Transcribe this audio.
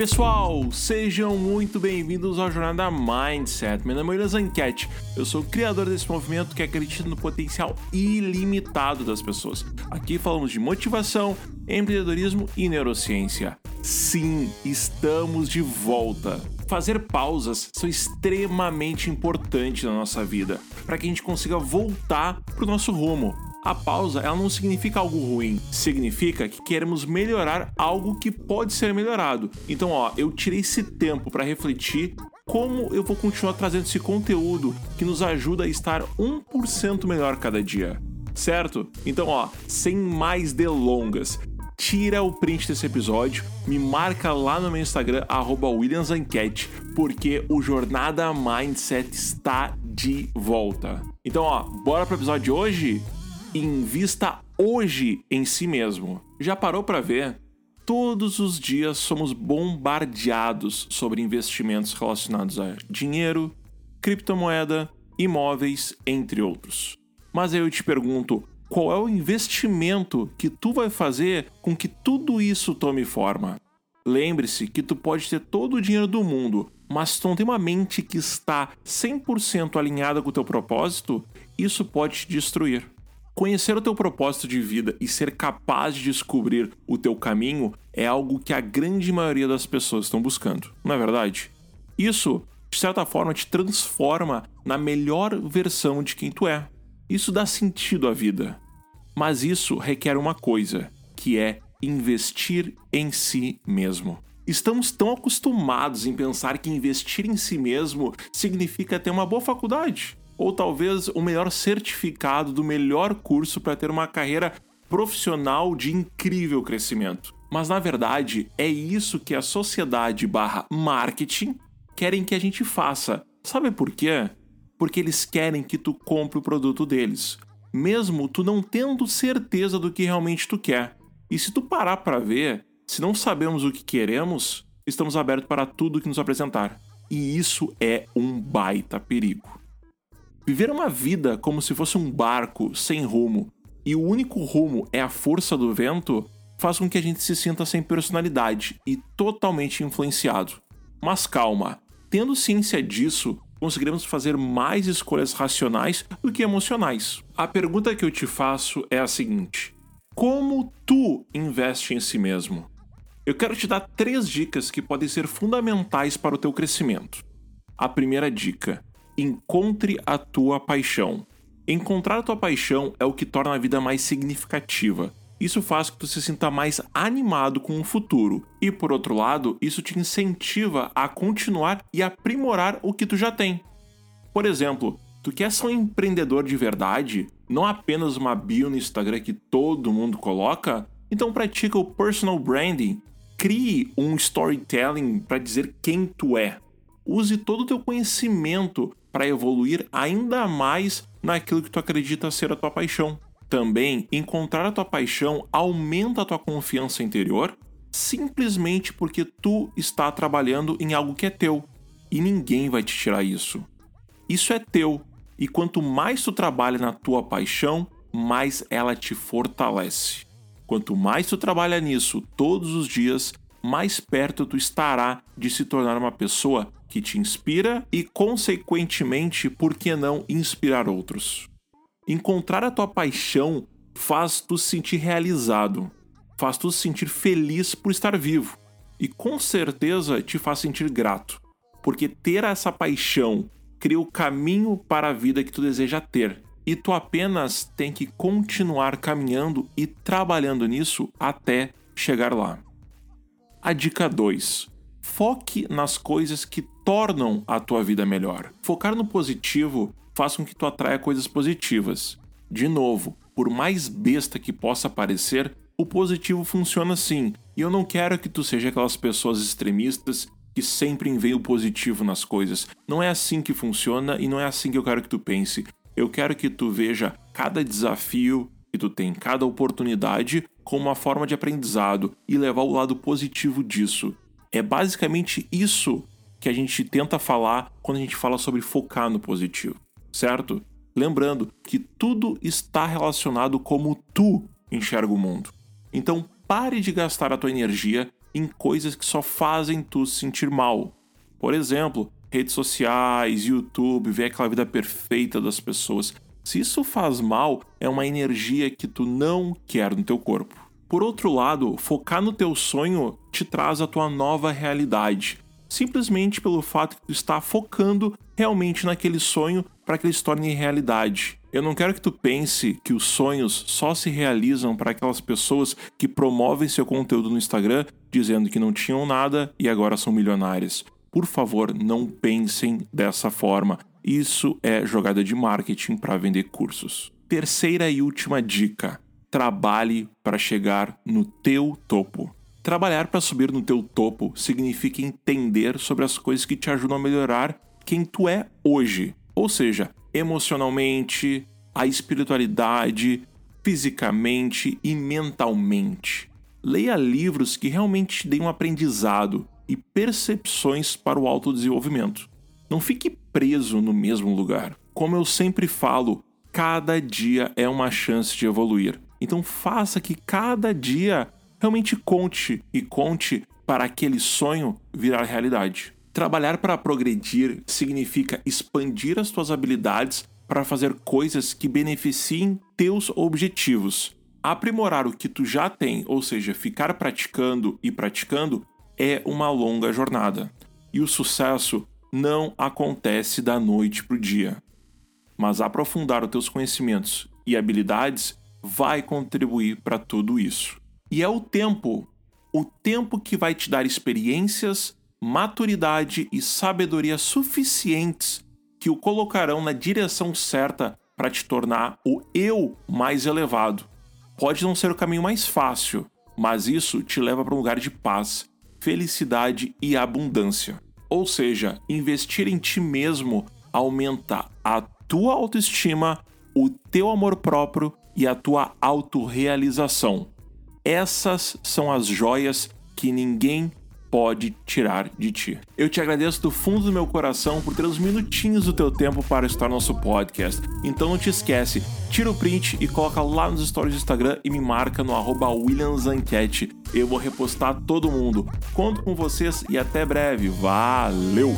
Pessoal, sejam muito bem-vindos ao Jornada Mindset. Meu nome é William Zanquete, eu sou o criador desse movimento que acredita no potencial ilimitado das pessoas. Aqui falamos de motivação, empreendedorismo e neurociência. Sim, estamos de volta. Fazer pausas são extremamente importantes na nossa vida para que a gente consiga voltar para o nosso rumo a pausa ela não significa algo ruim, significa que queremos melhorar algo que pode ser melhorado. Então, ó, eu tirei esse tempo para refletir como eu vou continuar trazendo esse conteúdo que nos ajuda a estar 1% melhor cada dia. Certo? Então, ó, sem mais delongas, tira o print desse episódio, me marca lá no meu Instagram, WilliamsEnquete, porque o Jornada Mindset está de volta. Então, ó, bora pro episódio de hoje? Invista hoje em si mesmo. Já parou para ver? Todos os dias somos bombardeados sobre investimentos relacionados a dinheiro, criptomoeda, imóveis, entre outros. Mas aí eu te pergunto, qual é o investimento que tu vai fazer com que tudo isso tome forma? Lembre-se que tu pode ter todo o dinheiro do mundo, mas se tu não tem uma mente que está 100% alinhada com o teu propósito, isso pode te destruir. Conhecer o teu propósito de vida e ser capaz de descobrir o teu caminho é algo que a grande maioria das pessoas estão buscando, não é verdade? Isso, de certa forma, te transforma na melhor versão de quem tu é. Isso dá sentido à vida. Mas isso requer uma coisa, que é investir em si mesmo. Estamos tão acostumados em pensar que investir em si mesmo significa ter uma boa faculdade, ou talvez o melhor certificado do melhor curso para ter uma carreira profissional de incrível crescimento. Mas na verdade, é isso que a sociedade barra marketing querem que a gente faça. Sabe por quê? Porque eles querem que tu compre o produto deles, mesmo tu não tendo certeza do que realmente tu quer. E se tu parar para ver, se não sabemos o que queremos, estamos abertos para tudo que nos apresentar. E isso é um baita perigo. Viver uma vida como se fosse um barco sem rumo e o único rumo é a força do vento faz com que a gente se sinta sem personalidade e totalmente influenciado. Mas calma, tendo ciência disso, conseguiremos fazer mais escolhas racionais do que emocionais. A pergunta que eu te faço é a seguinte: como tu investe em si mesmo? Eu quero te dar três dicas que podem ser fundamentais para o teu crescimento. A primeira dica: encontre a tua paixão. Encontrar a tua paixão é o que torna a vida mais significativa. Isso faz que tu se sinta mais animado com o futuro. E por outro lado, isso te incentiva a continuar e aprimorar o que tu já tem. Por exemplo, tu quer ser um empreendedor de verdade, não apenas uma bio no Instagram que todo mundo coloca? Então pratica o personal branding. Crie um storytelling para dizer quem tu é. Use todo o teu conhecimento para evoluir ainda mais naquilo que tu acredita ser a tua paixão. Também, encontrar a tua paixão aumenta a tua confiança interior simplesmente porque tu está trabalhando em algo que é teu e ninguém vai te tirar isso. Isso é teu e quanto mais tu trabalha na tua paixão, mais ela te fortalece. Quanto mais tu trabalha nisso todos os dias, mais perto tu estará de se tornar uma pessoa que te inspira e, consequentemente, por que não inspirar outros? Encontrar a tua paixão faz tu se sentir realizado, faz tu se sentir feliz por estar vivo e com certeza te faz sentir grato, porque ter essa paixão cria o caminho para a vida que tu deseja ter e tu apenas tem que continuar caminhando e trabalhando nisso até chegar lá. A dica 2: foque nas coisas que tornam a tua vida melhor. Focar no positivo faz com que tu atraia coisas positivas. De novo, por mais besta que possa parecer, o positivo funciona assim. E eu não quero que tu seja aquelas pessoas extremistas que sempre veem o positivo nas coisas. Não é assim que funciona e não é assim que eu quero que tu pense. Eu quero que tu veja cada desafio que tu tem, cada oportunidade, como uma forma de aprendizado e levar o lado positivo disso. É basicamente isso que a gente tenta falar quando a gente fala sobre focar no positivo, certo? Lembrando que tudo está relacionado como tu enxerga o mundo. Então pare de gastar a tua energia em coisas que só fazem tu se sentir mal. Por exemplo, redes sociais, YouTube, ver aquela vida perfeita das pessoas. Se isso faz mal, é uma energia que tu não quer no teu corpo. Por outro lado, focar no teu sonho te traz a tua nova realidade, simplesmente pelo fato que tu está focando realmente naquele sonho para que ele se torne realidade. Eu não quero que tu pense que os sonhos só se realizam para aquelas pessoas que promovem seu conteúdo no Instagram dizendo que não tinham nada e agora são milionárias. Por favor, não pensem dessa forma. Isso é jogada de marketing para vender cursos. Terceira e última dica: trabalhe para chegar no teu topo. Trabalhar para subir no teu topo significa entender sobre as coisas que te ajudam a melhorar quem tu é hoje. Ou seja, emocionalmente, a espiritualidade, fisicamente e mentalmente. Leia livros que realmente te deem um aprendizado e percepções para o autodesenvolvimento. Não fique preso no mesmo lugar. Como eu sempre falo, cada dia é uma chance de evoluir. Então faça que cada dia realmente conte e conte para aquele sonho virar realidade. Trabalhar para progredir significa expandir as tuas habilidades para fazer coisas que beneficiem teus objetivos. Aprimorar o que tu já tem, ou seja, ficar praticando e praticando, é uma longa jornada. E o sucesso não acontece da noite para o dia. Mas aprofundar os teus conhecimentos e habilidades vai contribuir para tudo isso. E é o tempo, o tempo que vai te dar experiências maturidade e sabedoria suficientes que o colocarão na direção certa para te tornar o eu mais elevado. Pode não ser o caminho mais fácil, mas isso te leva para um lugar de paz, felicidade e abundância. Ou seja, investir em ti mesmo aumenta a tua autoestima, o teu amor próprio e a tua autorrealização. Essas são as joias que ninguém pode tirar de ti. Eu te agradeço do fundo do meu coração por ter uns minutinhos do teu tempo para estar no nosso podcast. Então não te esquece, tira o print e coloca lá nos stories do Instagram e me marca no arroba WilliamsAnquete. Eu vou repostar todo mundo. Conto com vocês e até breve. Valeu!